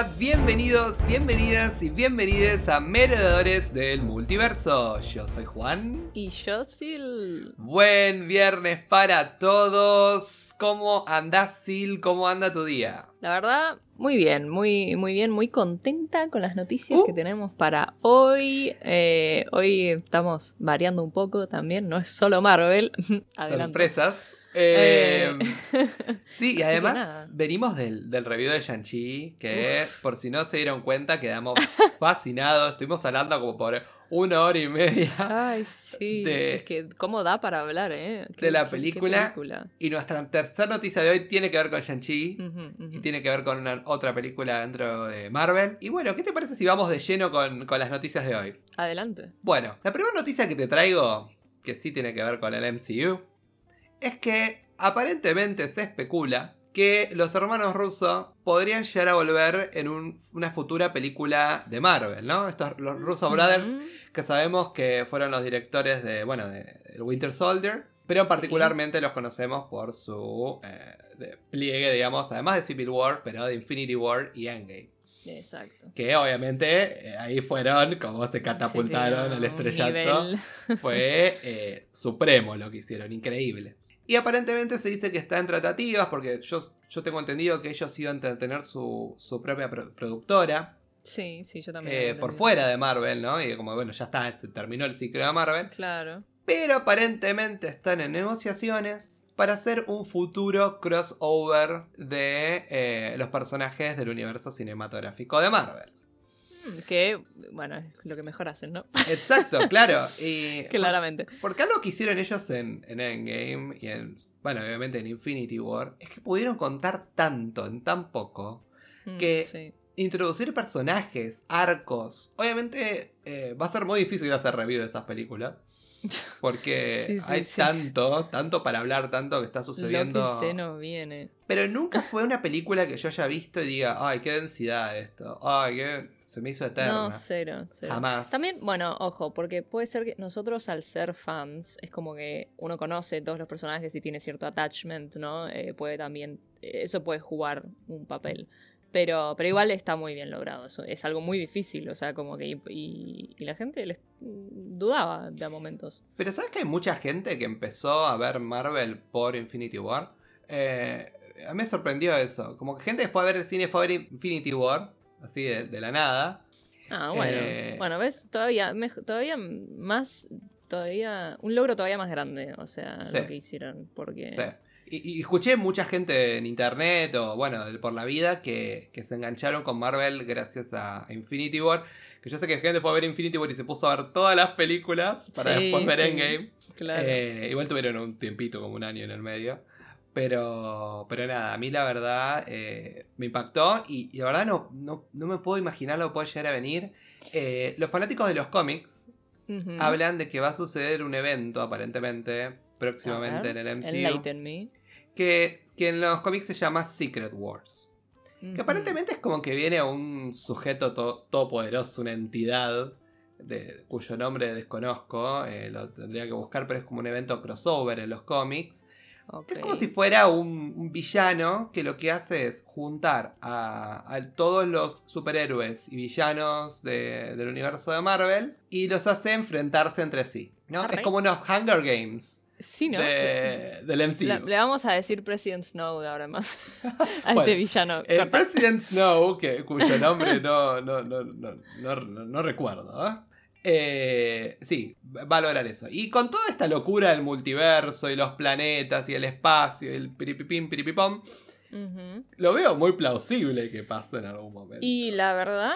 Hola, bienvenidos, bienvenidas y bienvenidas a Meredores del Multiverso. Yo soy Juan. Y yo Sil. Buen viernes para todos. ¿Cómo andás, Sil? ¿Cómo anda tu día? La verdad, muy bien, muy, muy bien, muy contenta con las noticias que tenemos para hoy. Eh, hoy estamos variando un poco también, no es solo Marvel. Sorpresas. Eh, sí, y además venimos del, del, review de Shang-Chi, que por si no se dieron cuenta, quedamos fascinados. Estuvimos hablando como por una hora y media. Ay, sí. es que, ¿cómo da para hablar, eh? de la película. Y nuestra tercera noticia de hoy tiene que ver con Shang-Chi. Y tiene que ver con una, otra película dentro de Marvel. Y bueno, ¿qué te parece si vamos de lleno con, con las noticias de hoy? Adelante. Bueno, la primera noticia que te traigo, que sí tiene que ver con el MCU es que aparentemente se especula que los hermanos Russo podrían llegar a volver en una futura película de Marvel, ¿no? Estos los Russo Brothers, que sabemos que fueron los directores de, bueno, de, Winter Soldier, pero particularmente los conocemos por su eh, pliegue, digamos, además de Civil War, pero de Infinity War y Endgame. Exacto. Que obviamente eh, ahí fueron, como se catapultaron al estrellato. Fue eh, supremo lo que hicieron, increíble. Y aparentemente se dice que está en tratativas, porque yo, yo tengo entendido que ellos iban a tener su, propia productora. Sí, sí, yo también. Eh, por fuera de Marvel, ¿no? Y como, bueno, ya está, se terminó el ciclo de Marvel. Claro. Pero aparentemente están en negociaciones para hacer un futuro crossover de eh, los personajes del universo cinematográfico de Marvel. Que, bueno, es lo que mejor hacen, ¿no? Exacto, claro. Y, Claramente. Porque algo que hicieron ellos en, Endgame y en, bueno, obviamente en Infinity War, es que pudieron contar tanto en tan poco mm, que introducir personajes, arcos, obviamente eh, va a ser muy difícil hacer review de esas películas. Porque hay tanto, tanto para hablar, tanto que está sucediendo. Lo que se nos viene. Pero nunca fue una película que yo haya visto y diga, ay, qué densidad esto. Ay, qué se me hizo eterna. No, cero, cero. Jamás. También, bueno, ojo, porque puede ser que nosotros al ser fans, es como que uno conoce todos los personajes y tiene cierto attachment, ¿no? Eh, puede también, eso puede jugar un papel. Pero, pero igual está muy bien logrado. Eso es algo muy difícil. O sea, como que. Y, la gente les dudaba de a momentos. Pero ¿sabes que hay mucha gente que empezó a ver Marvel por Infinity War? Eh, a mí me sorprendió eso. Como que gente fue a ver el cine, fue a ver Infinity War así de, la nada. Ah, bueno. Eh, bueno, ves, todavía, todavía más, todavía, un logro todavía más grande, o sea, lo que hicieron, porque... Sí. Y, escuché mucha gente en internet o, bueno, por la vida que, se engancharon con Marvel gracias a Infinity War. Que yo sé que gente fue a ver Infinity War y se puso a ver todas las películas para después ver Endgame. Claro. Eh, igual tuvieron un tiempito, como un año en el medio. Pero, pero nada, a mí la verdad eh, me impactó y, la verdad no, no, me puedo imaginar lo que puede llegar a venir. Eh, los fanáticos de los cómics hablan de que va a suceder un evento aparentemente próximamente en el MCU. Que, que en los cómics se llama Secret Wars. Que aparentemente es como que viene un sujeto todopoderoso, una entidad de, cuyo nombre desconozco, eh, lo tendría que buscar, pero es como un evento crossover en los cómics es como si fuera un, villano que lo que hace es juntar a, todos los superhéroes y villanos del universo de Marvel y los hace enfrentarse entre sí. ¿no? Es como unos Hunger Games. Sí, ¿no? del MCU. Le, vamos a decir President Snow ahora más a este villano. El President Snow, que, cuyo nombre no, no, no, no recuerdo, ¿eh? Eh, sí, va a lograr eso. Y con toda esta locura del multiverso y los planetas y el espacio y el piripipim, piripipom, lo veo muy plausible que pase en algún momento. Y la verdad,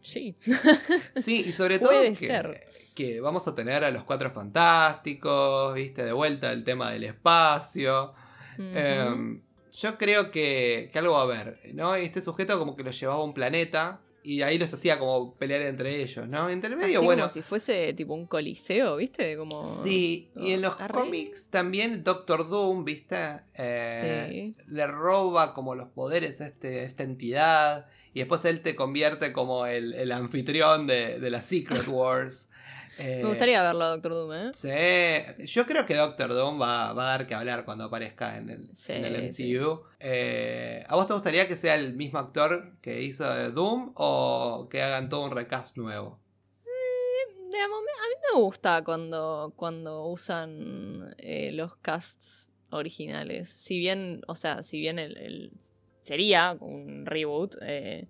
sí. Sí, y sobre todo que, que, vamos a tener a los cuatro fantásticos, viste, de vuelta el tema del espacio. Em, yo creo que, que, algo va a haber, ¿no? Este sujeto como que lo llevaba a un planeta y ahí los hacía como pelear entre ellos, ¿no? Entre el medio, bueno. Como si fuese tipo un coliseo, ¿viste? Como. Sí, y en los cómics también Doctor Doom, ¿viste? Eh, le roba como los poderes a este, esta entidad y después él te convierte como el, el anfitrión de, de las Secret Wars. Me gustaría verlo, Doctor Doom, ¿eh? Sí, yo creo que Doctor Doom va, va a dar que hablar cuando aparezca en el, en el MCU. Eh, ¿A vos te gustaría que sea el mismo actor que hizo Doom o que hagan todo un recast nuevo? Mm, a mí me gusta cuando, cuando usan eh, los casts originales. Si bien, o sea, si bien el, sería un reboot, eh,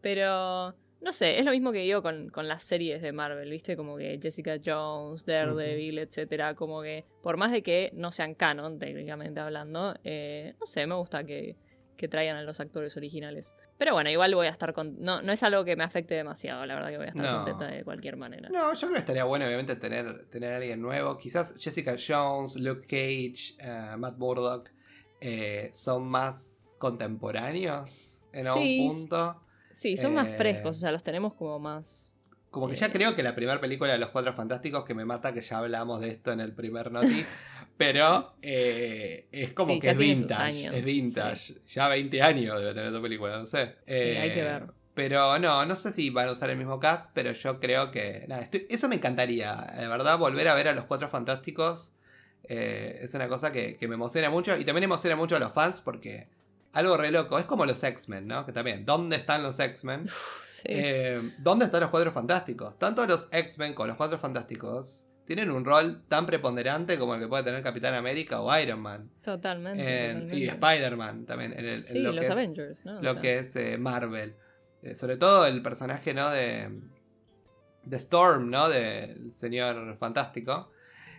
pero no sé, es lo mismo que digo con, las series de Marvel, ¿viste? Como que Jessica Jones, Daredevil, etcétera. Como que, por más de que no sean canon, técnicamente hablando, eh, no sé, me gusta que, traigan a los actores originales. Pero bueno, igual voy a estar con. No, no es algo que me afecte demasiado, la verdad que voy a estar contenta de cualquier manera. No, yo creo que estaría bueno, obviamente, tener, tener a alguien nuevo. Quizás Jessica Jones, Luke Cage, eh, Matt Murdock eh, son más contemporáneos en algún punto. Sí, son más frescos, o sea, los tenemos como más. Como que ya eh, creo que la primera película de los Cuatro Fantásticos, que me mata que ya hablamos de esto en el primer noti, pero eh, es como que es vintage. es vintage. Ya 20 años debe tener tu película, no sé. hay que ver. Pero no, no sé si van a usar el mismo cast, pero yo creo que. Nada, eso me encantaría. De verdad, volver a ver a los Cuatro Fantásticos eh, es una cosa que, que me emociona mucho. Y también emociona mucho a los fans porque algo re loco. Es como los X-Men, ¿no? Que también, ¿dónde están los X-Men? Eh, ¿Dónde están los Cuatro Fantásticos? Tanto los X-Men como los Cuatro Fantásticos tienen un rol tan preponderante como el que puede tener Capitán América o Iron Man. Totalmente. Y Spider-Man también. En el, sí, los Avengers, ¿no? Lo que es eh, Marvel. Eh, sobre todo el personaje, ¿no? De, de Storm, ¿no? Del señor fantástico.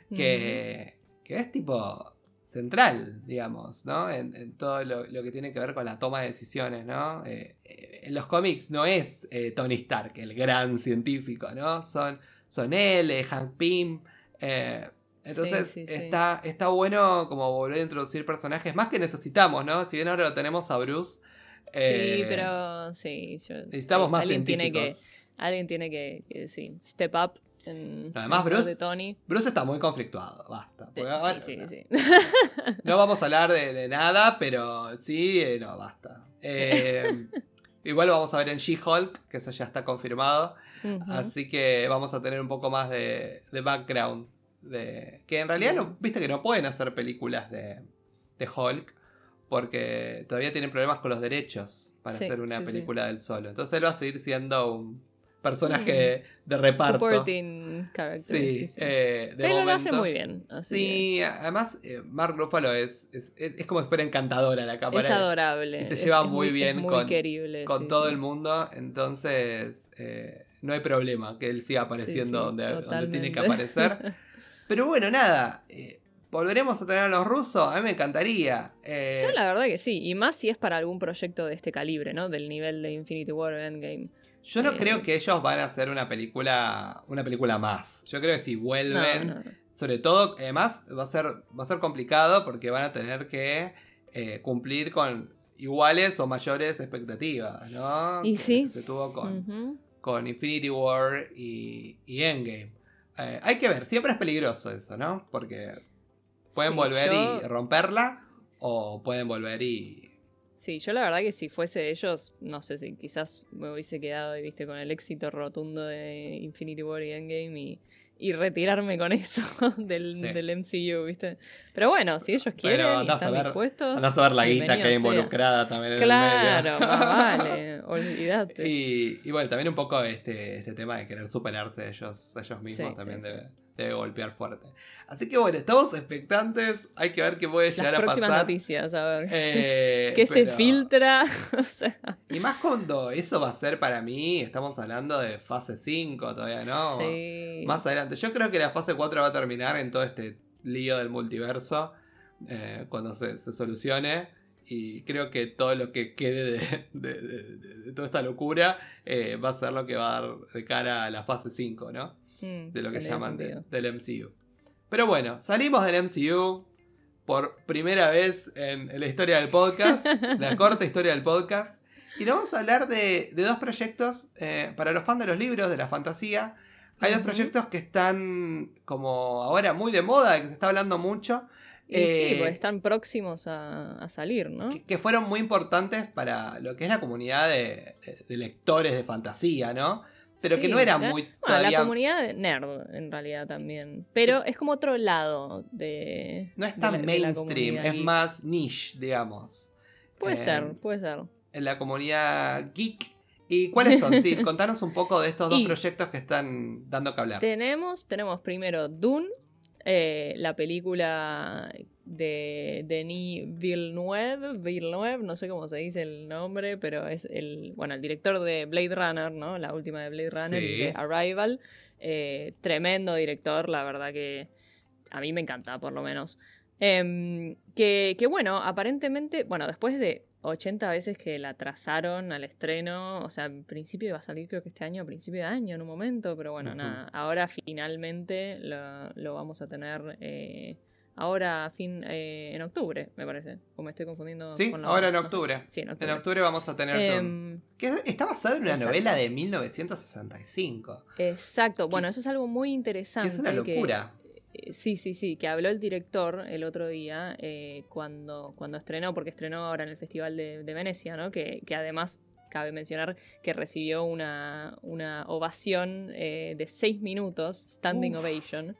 Que, que es tipo central, digamos, ¿no? En, todo lo, que tiene que ver con la toma de decisiones, ¿no? Eh, eh, en los cómics no es eh, Tony Stark el gran científico, ¿no? Son, son él, Hank Pym. entonces está, está bueno como volver a introducir personajes, más que necesitamos, ¿no? Si bien ahora lo tenemos a Bruce. sí, pero sí. necesitamos más alguien científicos. Tiene que, alguien tiene que, que sí, step up Además, Bruce, Bruce está muy conflictuado, basta. sí, sí, sí. No vamos a hablar de, nada, pero sí, eh, no, basta. Eh, igual lo vamos a ver en She-Hulk, que eso ya está confirmado. Así que vamos a tener un poco más de, background. De, que en realidad, no, viste que no pueden hacer películas de, de Hulk porque todavía tienen problemas con los derechos para hacer una película del solo. Entonces él va a seguir siendo un, personaje de reparto. Supporting character. Sí, sí, eh, lo hace muy bien. sí, además eh, Mark Ruffalo es, es, es, como si fuera encantadora la cámara. Es adorable. Y se lleva muy, bien muy con, querible, con todo el mundo. Entonces, eh, no hay problema que él siga apareciendo donde, donde, tiene que aparecer. Pero bueno, nada. ¿Volveremos a tener a los rusos? A mí me encantaría. Yo la verdad que sí, y más si es para algún proyecto de este calibre, ¿no? Del nivel de Infinity War Endgame. Yo no creo que ellos van a hacer una película, una película más. Yo creo que si vuelven, sobre todo, además va a ser, va a ser complicado porque van a tener que eh, cumplir con iguales o mayores expectativas, ¿no? Y sí. Se tuvo con, con Infinity War y, Endgame. Eh, hay que ver, siempre es peligroso eso, ¿no? Porque pueden volver y romperla o pueden volver y, Sí, yo la verdad que si fuese ellos, no sé si quizás me hubiese quedado, viste, con el éxito rotundo de Infinity War y Endgame y, retirarme con eso del, del, MCU, viste. Pero bueno, si ellos quieren y están dispuestos. Andás a ver la guita que hay involucrada también en claro, el medio. vale, olvídate. Y, y, bueno, también un poco este, este tema de querer superarse ellos, ellos mismos también debe, debe golpear fuerte. Así que bueno, estamos expectantes. Hay que ver qué puede llegar a pasar. próximas noticias, a ver. Eh, ¿Qué se filtra? Y más cuando eso va a ser para mí, estamos hablando de fase 5 todavía, ¿no? Sí. Más adelante. Yo creo que la fase 4 va a terminar en todo este lío del multiverso. Eh, cuando se, solucione. Y creo que todo lo que quede de, toda esta locura eh, va a ser lo que va a dar de cara a la fase 5, ¿no? Mm, de lo que llaman del MCU. Pero bueno, salimos del MCU por primera vez en, la historia del podcast, la corta historia del podcast. Y nos vamos a hablar de, dos proyectos eh, para los fans de los libros, de la fantasía. Hay dos proyectos que están como ahora muy de moda, que se está hablando mucho. Y sí, Eh, pues están próximos a, a salir, ¿no? que, que fueron muy importantes para lo que es la comunidad de, de- de lectores de fantasía, ¿no? Pero que no era muy Bueno, todavía- la comunidad nerd, en realidad, también. Pero es como otro lado de. no es tan la- de la mainstream, es más niche, digamos. Puede Eh, ser, puede ser. En la comunidad geek. ¿Y cuáles son? Sí, contanos un poco de estos dos Y- proyectos que están dando que hablar. Tenemos, tenemos primero Dune, eh, la película de Denis Villeneuve, Villeneuve, no sé cómo se dice el nombre, pero es el, bueno, el director de Blade Runner, ¿no? La última de Blade Runner y Sí. de Arrival. Eh, tremendo director, la verdad que a mí me encanta, por lo menos. Em, que, que bueno, aparentemente, bueno, después de 80 veces que la trazaron al estreno, o sea, en principio iba a salir creo que este año, a principio de año en un momento, pero bueno, nada, ahora finalmente lo, lo vamos a tener eh, ahora a fin, eh, en octubre, me parece, o me estoy confundiendo. Sí, con la- ahora en no sé. octubre. Sí, en En octubre. vamos a tener Em, que es- está basado en una exacto. novela de 1965. exacto, bueno, eso es algo muy Que interesante. es una que- locura. Eh, Sí, sí, sí, que habló el director el otro día eh, cuando, cuando estrenó, porque estrenó ahora en el Festival de, de Venecia, ¿no? Que, que además cabe mencionar que recibió una, una ovación eh, de seis minutos, standing Uf. ovation.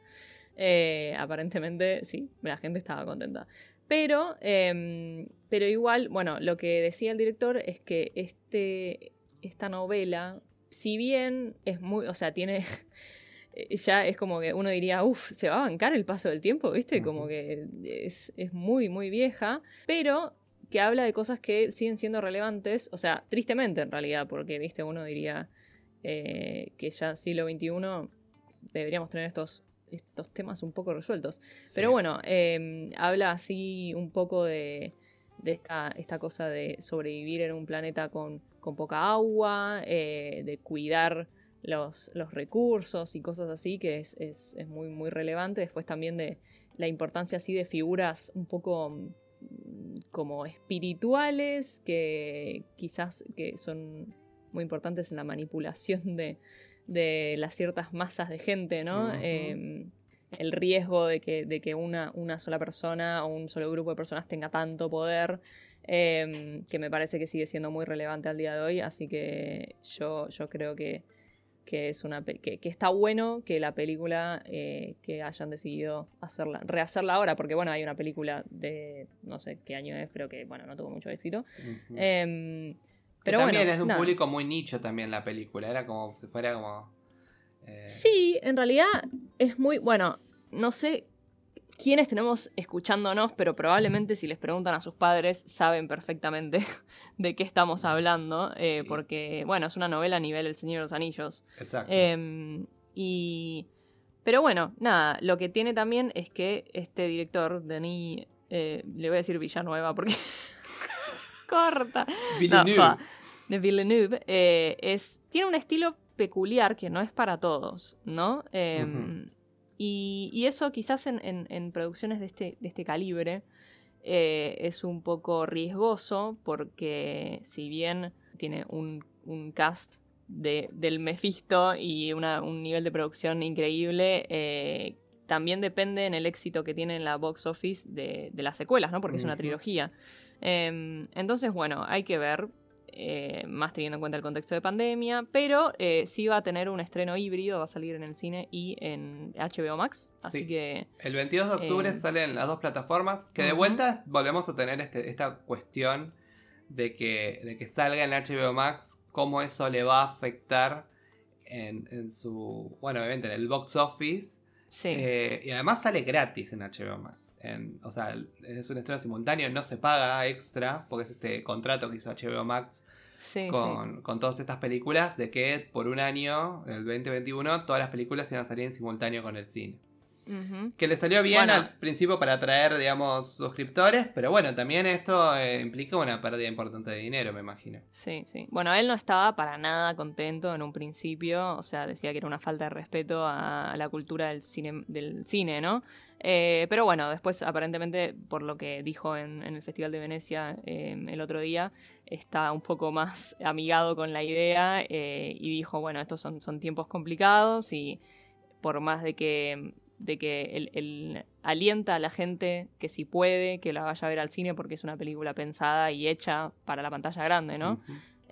Eh, aparentemente, sí, la gente estaba contenta. Pero, em, pero igual, bueno, lo que decía el director es que este, esta novela, si bien es muy, o sea, tiene ya es como que uno diría, uff, se va a bancar el paso del tiempo, ¿viste? Como que es, es muy, muy vieja, pero que habla de cosas que siguen siendo relevantes, o sea, tristemente en realidad, porque, ¿viste? Uno diría eh, que ya siglo XXI deberíamos tener estos, estos temas un poco resueltos. Pero bueno, eh, habla así un poco de, de esta, esta cosa de sobrevivir en un planeta con, con poca agua, eh, de cuidar los, los recursos y cosas así, que es, es- es muy, muy relevante. Después también de la importancia así de figuras un poco mm, como espirituales, que quizás que son muy importantes en la manipulación de, de las ciertas masas de gente, ¿no? Eh, el riesgo de que, de que una, una sola persona o un solo grupo de personas tenga tanto poder, eh, que me parece que sigue siendo muy relevante al día de hoy, así que yo, yo creo que, que es una que, que está bueno que la película eh, que hayan decidido hacerla, rehacerla ahora, porque bueno, hay una película de no sé qué año es, pero que bueno, no tuvo mucho éxito. Em, Que pero también bueno, es de un nada. público muy nicho también la película. Era como si fuera como. eh, Sí, en realidad es muy. Bueno, no sé quiénes tenemos escuchándonos, pero probablemente si les preguntan a sus padres saben perfectamente de qué estamos hablando, eh, Sí. porque, bueno, es una novela a nivel El Señor de los Anillos. Exacto. Em, y. Pero bueno, nada, lo que tiene también es que este director, Denis. eh, le voy a decir Villanueva porque. corta. Villeneuve. No, de Villeneuve, eh, es, tiene un estilo peculiar que no es para todos, ¿no? Eh, Ujú. y, y eso quizás en, en- en producciones de este, de este calibre eh, es un poco riesgoso porque si bien tiene un, un cast de, del Mephisto y una- un nivel de producción increíble, eh, también depende en el éxito que tiene en la box office de, de las secuelas, ¿no? Porque es una trilogía. Em, entonces, bueno, hay que ver, eh, más teniendo en cuenta el contexto de pandemia, pero eh, sí va a tener un estreno híbrido, va a salir en el cine y en HBO Max, así Sí. que El 22 de octubre Eh, salen las dos plataformas. Que de vuelta volvemos a tener este- esta cuestión de que, de que salga en HBO Max, cómo eso le va a afectar en, en su. Bueno, obviamente en el box office. Sí. Eh, y además sale gratis en HBO Max. En- o sea, es un estreno simultáneo, no se paga extra, porque es este contrato que hizo HBO Max sí, sí. con, con todas estas películas, de que por un año, el 2021, todas las películas iban a salir en simultáneo con el cine. Que le salió bien Bueno. al principio para atraer, digamos, suscriptores, pero bueno, también esto eh, implica una pérdida importante de dinero, me imagino. Sí, sí. Bueno, él no estaba para nada contento en un principio, o sea, decía que era una falta de respeto a la cultura del cine, del cine ¿no? Eh, pero bueno, después aparentemente, por lo que dijo en, en el Festival de Venecia eh, el otro día, está un poco más amigado con la idea eh, y dijo, bueno, estos son, son tiempos complicados y por más de que de que él, alienta a la gente que si puede, que la vaya a ver al cine porque es una película pensada y hecha para la pantalla grande, ¿no?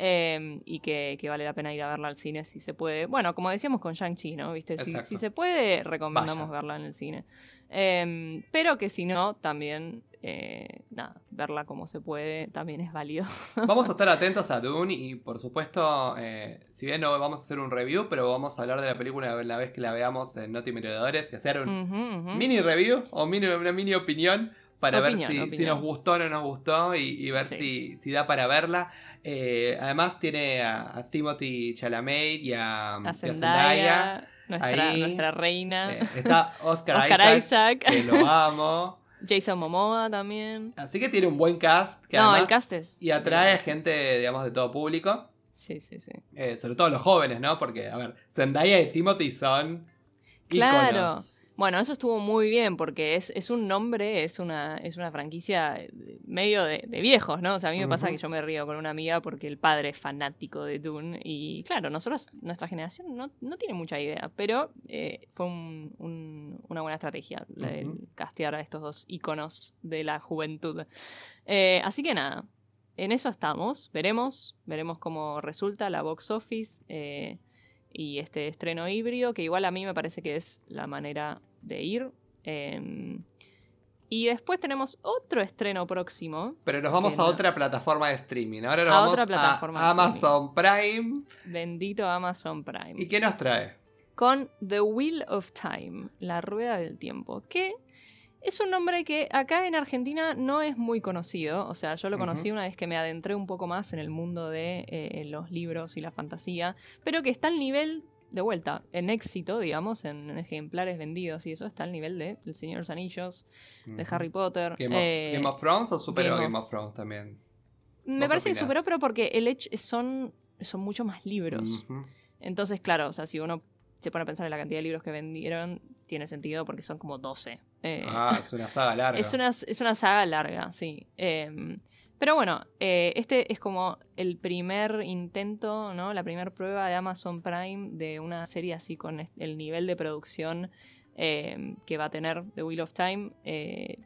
Em, y que, vale la pena ir a verla al cine si se puede. Bueno, como decíamos con Shang-Chi, ¿no? ¿Viste? Si, se puede, recomendamos verla en el cine. Em, pero que si no, también, eh, nada, verla como se puede también es válido. vamos a estar atentos a Dune y, por supuesto, eh, si bien no vamos a hacer un review, pero vamos a hablar de la película la vez que la veamos en Noti Merodeadores y hacer un mini review o mini, una mini opinión para ver si, nos gustó o no nos gustó y, ver si, si da para verla. Eh, además tiene a, Timothy Chalamet y a, Zendaya, nuestra, reina. Está Oscar, Isaac, que lo amo. Jason Momoa también. Así que tiene un buen cast. Que no, el cast es. Y atrae gente, digamos, de todo público. Sí, sí, sí. Eh, sobre todo los jóvenes, ¿no? Porque, a ver, Zendaya y Timothy son. Claro. Bueno, eso estuvo muy bien porque es, un nombre, es una, es una franquicia medio de, viejos, ¿no? O sea, a mí me pasa que yo me río con una amiga porque el padre es fanático de Dune y claro, nosotros, nuestra generación no, tiene mucha idea, pero eh, fue una buena estrategia el castear a estos dos iconos de la juventud. Eh, así que nada, en eso estamos, veremos, veremos cómo resulta la box office. Eh, y este estreno híbrido, que igual a mí me parece que es la manera de ir. Em, y después tenemos otro estreno próximo. Pero nos vamos a otra plataforma de streaming. Ahora nos vamos otra plataforma a Amazon Prime. Bendito Amazon Prime. ¿Y qué nos trae? Con The Wheel of Time, la rueda del tiempo. Que es un nombre que acá en Argentina no es muy conocido. O sea, yo lo conocí una vez que me adentré un poco más en el mundo de eh, los libros y la fantasía. Pero que está al nivel de vuelta, en éxito, digamos, en, ejemplares vendidos y eso está al nivel de El Señor de los Anillos, de Harry Potter. Game of, Thrones o superó Game, of, Thrones también? Me parece que superó, pero porque el hecho son, son mucho más libros. Entonces, claro, o sea, si uno se pone a pensar en la cantidad de libros que vendieron, tiene sentido porque son como 12. Eh, ah, es una saga larga. Es una, es una saga larga, sí. Eh, pero bueno, eh, este es como el primer intento, ¿no? La primera prueba de Amazon Prime de una serie así con el nivel de producción eh, que va a tener The Wheel of Time, eh,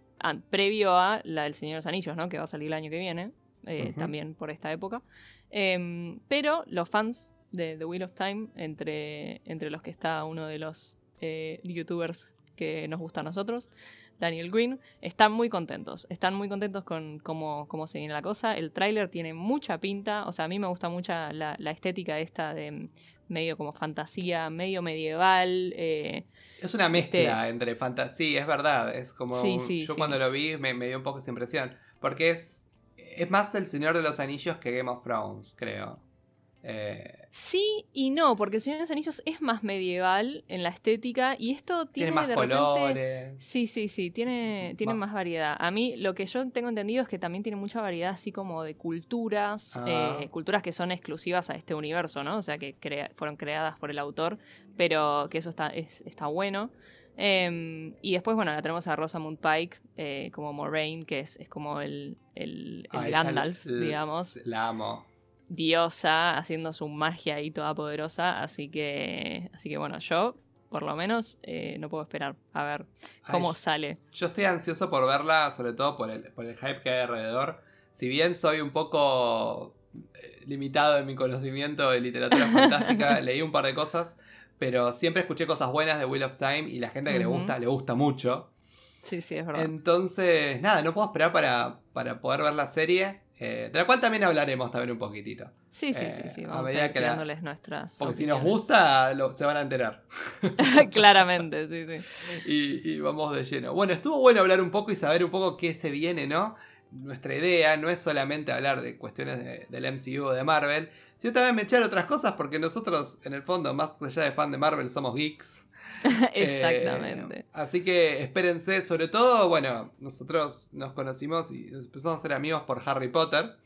previo a la del Señor de los Anillos, ¿no? Que va a salir el año que viene, también por esta época. Em, pero los fans de The Wheel of Time, entre, entre los que está uno de los youtubers que nos gusta a nosotros, Daniel Green, están muy contentos. Están muy contentos con cómo, cómo se viene la cosa. El tráiler tiene mucha pinta. O sea, a mí me gusta mucho la, estética esta de medio como fantasía, medio medieval. Eh, es una mezcla este entre fantasía, es verdad. Es como. yo cuando lo vi me, me, dio un poco esa impresión. Porque es. Es más el Señor de los Anillos que Game of Thrones, creo. Eh, sí y no, porque el Señor de los Anillos es más medieval en la estética y esto tiene, más colores. Sí, sí, sí, tiene, tiene más... variedad. A mí lo que yo tengo entendido es que también tiene mucha variedad así como de culturas, ah. eh, culturas que son exclusivas a este universo, ¿no? O sea, que fueron creadas por el autor, pero que eso está, está bueno. Em, y después, bueno, la tenemos a Rosamund Pike eh, como Moraine, que es, como el, el, ah, Gandalf, digamos. La amo diosa haciendo su magia ahí toda poderosa. Así que, así que bueno, yo por lo menos eh, no puedo esperar a ver cómo sale. Yo estoy ansioso por verla, sobre todo por el, por el hype que hay alrededor. Si bien soy un poco eh, limitado en mi conocimiento de literatura fantástica, leí un par de cosas, pero siempre escuché cosas buenas de Wheel of Time y la gente que le gusta, le gusta mucho. Sí, sí, es verdad. Entonces, nada, no puedo esperar para, para poder ver la serie. Eh, de la cual también hablaremos también un poquitito. Sí, sí, sí, sí. Vamos a, ir creándoles nuestras. Porque si nos gusta, se van a enterar. Claramente, sí, sí. Y, vamos de lleno. Bueno, estuvo bueno hablar un poco y saber un poco qué se viene, ¿no? Nuestra idea no es solamente hablar de cuestiones del MCU o de Marvel, sino también echar otras cosas, porque nosotros, en el fondo, más allá de fan de Marvel, somos geeks. Exactamente. Eh, así que espérense, sobre todo, bueno, nosotros nos conocimos y empezamos a ser amigos por Harry Potter.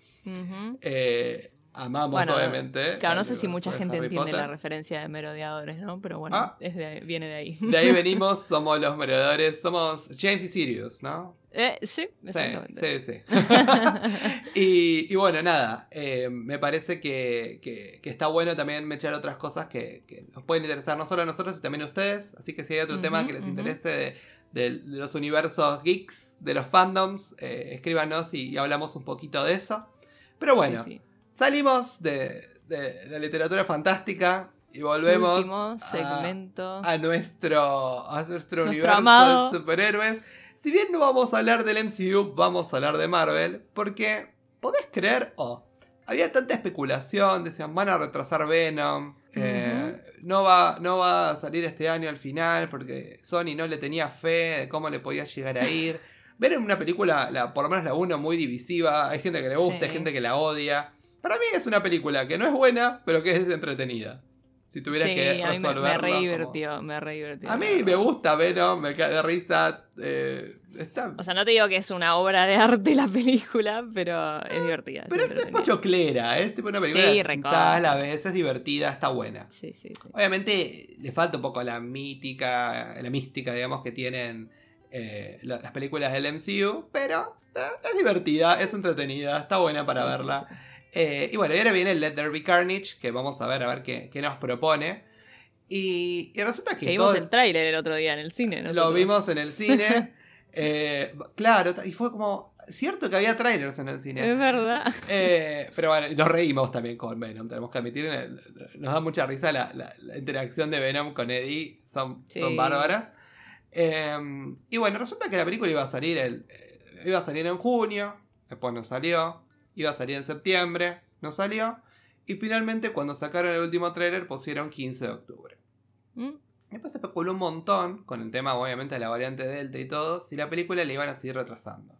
Eh, amamos Bueno, obviamente. Claro, no sé si mucha gente Harry entiende la referencia de merodeadores, ¿no? Pero bueno, Ah. es de- viene de ahí. De ahí venimos, somos los merodeadores, somos James y Sirius, ¿no? Eh, sí, Sí, exactamente. sí, sí. y, y bueno, nada, eh, me parece que, que- que está bueno también echar otras cosas que, que nos pueden interesar no solo a nosotros, sino también a ustedes. Así que si hay otro tema que les interese de, de- de los universos geeks, de los fandoms, eh, escríbanos y, y hablamos un poquito de eso. Pero bueno, Sí, sí. Salimos de, de la literatura fantástica y volvemos Último a- segmento. a nuestro, a nuestro, Nuestro universo amado. de superhéroes. Si bien no vamos a hablar del MCU, vamos a hablar de Marvel, porque podés creer, oh, había tanta especulación, decían van a retrasar Venom, eh, no, va, no va a salir este año al final, porque Sony no le tenía fe de cómo le podía llegar a ir. Venom una película, la, por lo menos la 1, muy divisiva, hay gente que le gusta, hay gente que la odia. Para mí es una película que no es buena, pero que es entretenida. Si tuvieras Sí, que a mí me, resolverlo. me como- me re divirtió. a mí me gusta Venom, me cae de risa. eh, está, O sea, no te digo que es una obra de arte la película, pero es divertida. pero es, es pochoclera, es tipo una película Sí, sentás, la ves, es divertida, está buena. Sí, sí, sí. Obviamente le falta un poco la mítica, la mística, digamos, que tienen eh, la- las películas del MCU, pero eh, es divertida, es entretenida, está buena para sí, verla. Eh, y bueno, y ahora viene el Let There Be Carnage, que vamos a ver a ver qué, qué nos propone. Y, y resulta que Que vimos todo el es- tráiler el otro día en el cine. Lo nosotros. vimos en el cine. eh, claro, y fue como. Cierto que había trailers en el Es cine. verdad. Eh, pero bueno, nos reímos también con Venom, tenemos que admitir. Nos da mucha risa la, la- la interacción de Venom con Eddie, son, Sí. son bárbaras. Eh, y bueno, resulta que la película iba a salir el, iba a salir en junio, después no salió, iba a salir en septiembre, no salió. Y finalmente, cuando sacaron el último trailer, pusieron 15 de octubre. ¿Mm? Después se especuló un montón con el tema, obviamente, de la variante Delta y todo, si la película le iban a seguir retrasando.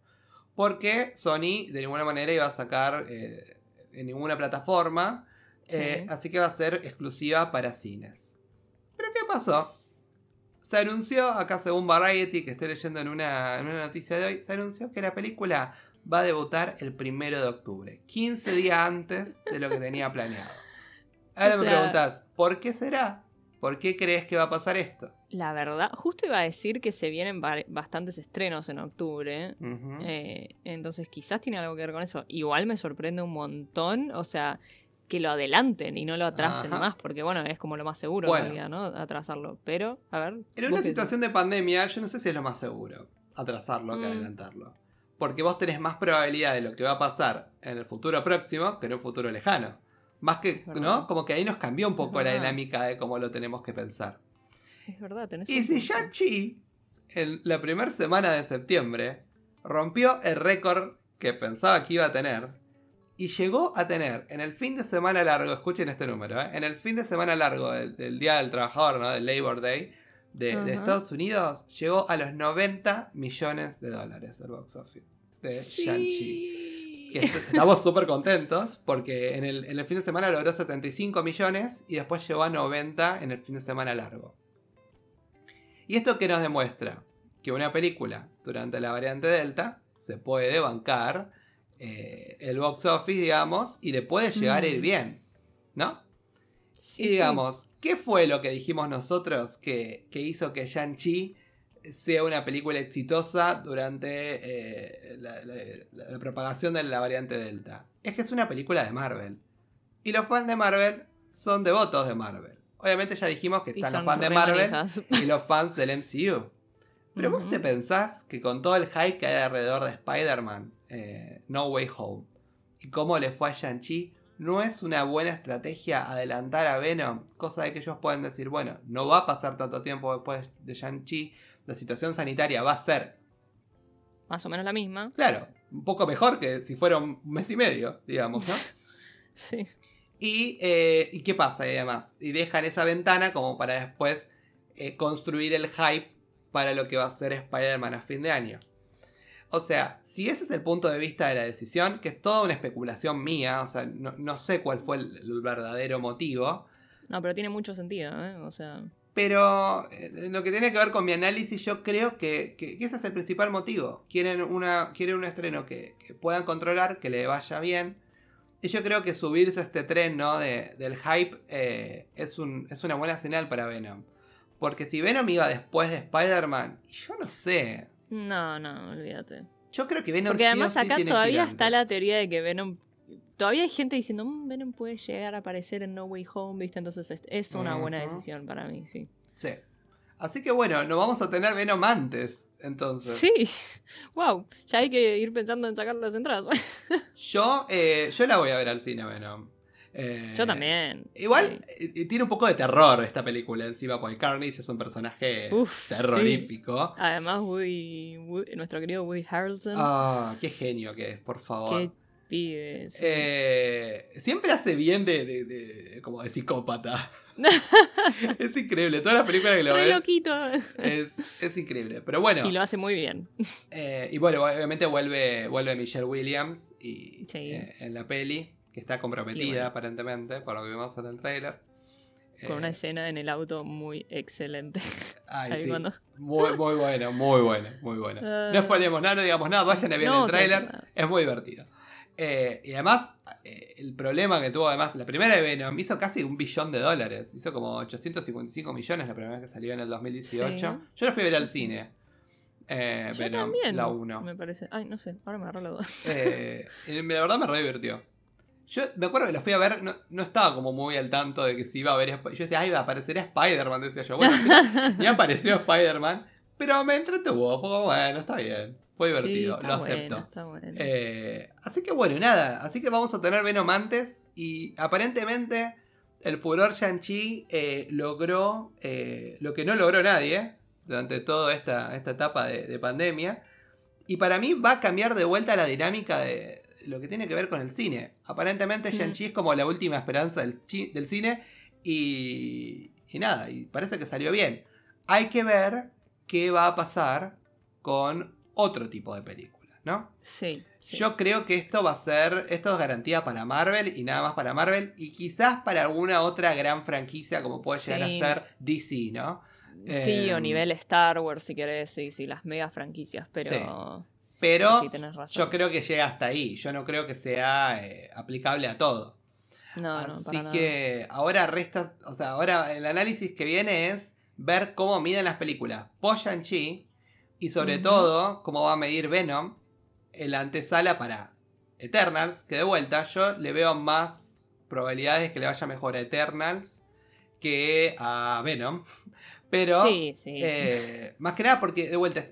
Porque Sony de ninguna manera iba a sacar eh, en ninguna plataforma, Sí. eh, así que va a ser exclusiva para cines. ¿Pero qué pasó? Se anunció, acá según Variety, que estoy leyendo en una, en una noticia de hoy, se anunció que la película va a debutar el primero de octubre, 15 días antes de lo que tenía planeado. Ahora O me preguntas, ¿por qué será? ¿Por qué crees que va a pasar esto? La verdad, justo iba a decir que se vienen ba- bastantes estrenos en octubre. Eh, entonces quizás tiene algo que ver con eso. Igual me sorprende un montón. O sea, que lo adelanten y no lo atrasen Ajá. más. Porque bueno, es como lo más seguro Bueno. en realidad, ¿no? Atrasarlo. Pero, a ver. En una situación de pandemia, yo no sé si es lo más seguro atrasarlo que Mm. adelantarlo. Porque vos tenés más probabilidad de lo que va a pasar en el futuro próximo que en un futuro lejano. Más que, Verdad. ¿no? Como que ahí nos cambió un poco la dinámica de cómo lo tenemos que pensar. Es verdad, tenés Y si. Shang-Chi, en la primera semana de septiembre, rompió el récord que pensaba que iba a tener, y llegó a tener en el fin de semana largo, escuchen este número, ¿eh? en el fin de semana largo del, del Día del Trabajador, ¿no? del Labor Day de. Estados Unidos, llegó a los 90 millones de dólares el box office de Shang-Chi. Sí. Est- estamos súper contentos porque en el, en el fin de semana logró 75 millones y después llegó a 90 en el fin de semana largo. ¿Y esto qué nos demuestra? Que una película durante la variante Delta se puede bancar eh, el box office, digamos, y le puede llegar a ir Mm. bien, ¿no? Sí, y sí. digamos, ¿qué fue lo que dijimos nosotros que, que hizo que Shang-Chi sea una película exitosa durante eh, la, la- la propagación de la variante Delta? Es que es una película de Marvel. Y los fans de Marvel son devotos de Marvel. Obviamente ya dijimos que están los fans de Marvel manijas. y los fans del MCU. Pero vos Ujú. te pensás que con todo el hype que hay alrededor de Spider-Man, eh, No Way Home, y cómo le fue a Shang-Chi, no es una buena estrategia adelantar a Venom, cosa de que ellos pueden decir, bueno, no va a pasar tanto tiempo después de Shang-Chi, la situación sanitaria va a ser, Más o menos la misma. claro, un poco mejor que si fuera un mes y medio, digamos, ¿no? Sí. Y, eh, ¿y qué pasa? Y además, y dejan esa ventana como para después eh, construir el hype para lo que va a ser Spider-Man a fin de año. O sea, si ese es el punto de vista de la decisión, que es toda una especulación mía, o sea, no, no sé cuál fue el, el verdadero motivo, No, pero tiene mucho sentido, ¿eh? O sea. pero eh, en lo que tiene que ver con mi análisis, yo creo que, que- que ese es el principal motivo. Quieren, una, quieren un estreno que, que puedan controlar, que le vaya bien. Y yo creo que subirse a este tren, ¿no? De, del hype eh, es, un, es una buena señal para Venom. Porque si Venom iba después de Spider-Man, yo no sé. No, no, olvídate. Yo creo que Venom Porque sí además sí acá todavía está la teoría de que Venom. Todavía hay gente diciendo, "Mm, Venom puede llegar a aparecer en No Way Home, ¿viste? Entonces es, una buena decisión para mí, sí. Sí. Así que bueno, nos vamos a tener Venom antes, entonces. Sí, wow, ya hay que ir pensando en sacar las entradas. Yo, eh, yo la voy a ver al cine, Venom. Eh, Yo también. Igual sí. eh, tiene un poco de terror esta película encima, porque Carnage es un personaje Uf, terrorífico. Además, Woody, Woody- nuestro querido Woody Harrelson. Ah, qué genio que es, por favor. qué pibe. sí. Eh, siempre hace bien de, de- de- como de psicópata. es increíble, toda la película que lo ves loquito. es, es increíble. Pero bueno, Y lo hace muy bien. eh, y bueno, obviamente vuelve, vuelve Michelle Williams y, eh, en la peli, que está comprometida bueno. aparentemente, por lo que vimos en el trailer. Con una Eh, escena en el auto muy excelente. ay, Ahí sí. cuando- Muy, muy bueno, muy bueno, muy bueno. Ah. No spoilemos nada, no digamos nada, vayan a ver No el nada. es muy divertido. Eh, y además, eh, el problema que tuvo además, la primera de Venom hizo casi un billón de dólares, hizo como 855 millones la primera vez que salió en el 2018. Sí. Yo la fui a ver al cine. Eh, Yo Venom, también. la 1. Me parece. Ay, no sé, ahora me agarró la duda. Eh, y la verdad me re divirtió. Yo me acuerdo que la fui a ver, no, no estaba como muy al tanto de que si iba a ver. Yo decía, ay, va, aparecerá Spider-Man, decía yo. Bueno, ni apareció Spider-Man, pero me entretuvo. Fue como, bueno, está bien. Fue divertido, Sí, lo acepto. bueno, está bueno. Eh, así que bueno, nada. Así que vamos a tener Venom antes. Y aparentemente el furor Shang-Chi eh, logró eh, lo que no logró nadie durante toda esta, esta etapa de, de pandemia. Y para mí va a cambiar de vuelta la dinámica de lo que tiene que ver con el cine. Aparentemente. Shang-Chi es como la última esperanza del, cine. Y, y nada, y parece que salió bien. Hay que ver qué va a pasar con otro tipo de películas, ¿no? Sí. sí. Yo creo que esto va a ser, esto es garantía para Marvel y nada más para Marvel y quizás para alguna otra gran franquicia como puede llegar a ser DC, ¿no? Sí, o Em, nivel Star Wars, si querés, sí, sí, las mega franquicias, pero. Pero sí, yo creo que llega hasta ahí, yo no creo que sea eh, aplicable a todo. No, no, Así para nada. que ahora resta, o sea, ahora el análisis que viene es ver cómo miden las películas post Shang-Chi y sobre todo cómo va a medir Venom en la antesala para Eternals, que de vuelta yo le veo más probabilidades que le vaya mejor a Eternals que a Venom. Pero Sí, sí. eh, más que nada porque, de vuelta,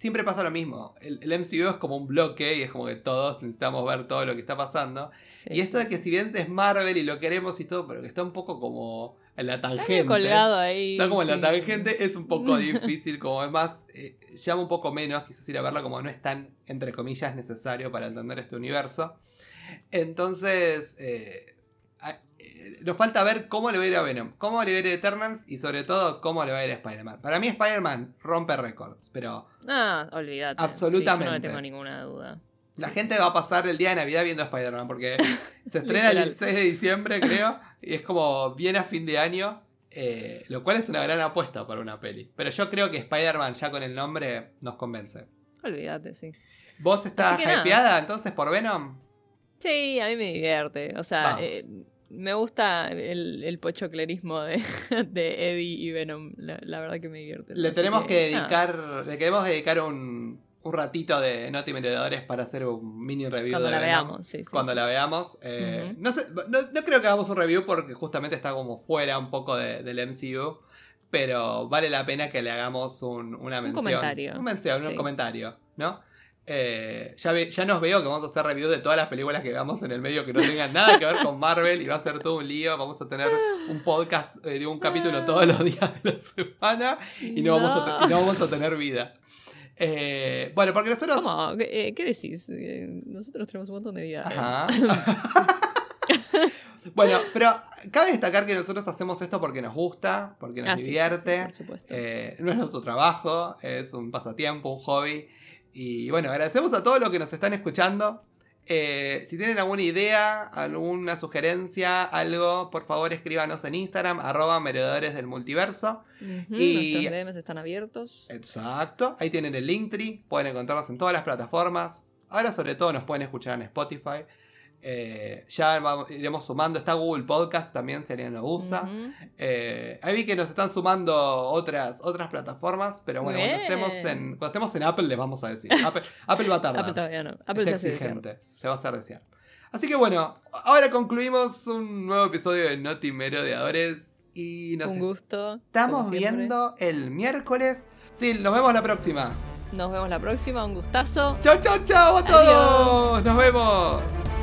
siempre pasa lo mismo. El, el MCU es como un bloque y es como que todos necesitamos ver todo lo que está pasando. sí, y esto sí, de que si bien es Marvel y lo queremos y todo, pero que está un poco como en la Está tangente. colgado ahí. Está como en la tangente, es un poco difícil, como es más, eh, llama un poco menos, quizás ir a verlo como no es tan, entre comillas, necesario para entender este universo. Entonces, eh, eh, nos falta ver cómo le va a ir a Venom, cómo le va a ir a Eternals y sobre todo cómo le va a ir a Spider-Man. Para mí Spider-Man rompe récords, pero Ah, olvídate. Absolutamente. Sí, yo no le tengo ninguna duda. la Sí. gente va a pasar el día de Navidad viendo Spider-Man porque se estrena el Literal. 16 de diciembre, creo, y es como bien a fin de año. eh, lo cual es una gran apuesta para una peli. Pero yo creo que Spider-Man ya con el nombre nos convence. Olvídate, sí. ¿Vos estás nada. hypeada entonces por Venom? Sí, a mí me divierte. O sea, eh, me gusta el, el pochoclerismo de, de Eddie y Venom. La, la verdad que me divierte. Le tenemos que dedicar, le queremos dedicar un, un ratito de Noti Meredores para hacer un mini review Cuando de la Venom. veamos, sí. sí, Cuando sí, la sí. veamos. eh, no, sé- no, no creo que hagamos un review porque justamente está como fuera un poco de- del MCU. Pero vale la pena que le hagamos un, una mención. comentario. Un mención, un comentario, ¿no? Eh, ya, ve- ya nos veo que vamos a hacer review de todas las películas que veamos en el medio que no tengan nada que ver con Marvel y va a ser todo un lío. Vamos a tener un podcast eh, de un capítulo todos los días de la semana y no, Vamos, a, no vamos a tener vida. Eh, bueno, porque nosotros... ¿Cómo? ¿Qué, qué decís? Nosotros tenemos un montón de vida. Ajá. bueno, pero cabe destacar que nosotros hacemos esto porque nos gusta, porque nos Ah, sí, sí, sí, divierte. por supuesto. No es nuestro trabajo, es un pasatiempo, un hobby. Y bueno, agradecemos a todos los que nos están escuchando. Eh, si tienen alguna idea, alguna sugerencia, algo, por favor escríbanos en Instagram, arroba meredores del multiverso. Ujú, y- Nuestros DMs están abiertos. Exacto, ahí tienen el Linktree, pueden encontrarnos en todas las plataformas. Ahora sobre todo nos pueden escuchar en Spotify. Eh, ya vamos- iremos sumando. Está Google Podcast también, si alguien lo usa. Eh, ahí vi que nos están sumando otras, otras plataformas, pero bueno, cuando estemos, en, cuando estemos en Apple les vamos a decir. Apple, Apple va a tardar. Apple todavía no. Apple es se exigente, se va a hacer desear. Así que bueno, ahora concluimos un nuevo episodio de Noti Merodeadores y nos Un gusto. estamos viendo el miércoles. Sí, nos vemos la próxima. Nos vemos la próxima. Un gustazo. Chau, chau, chau a todos. Adiós. Nos vemos.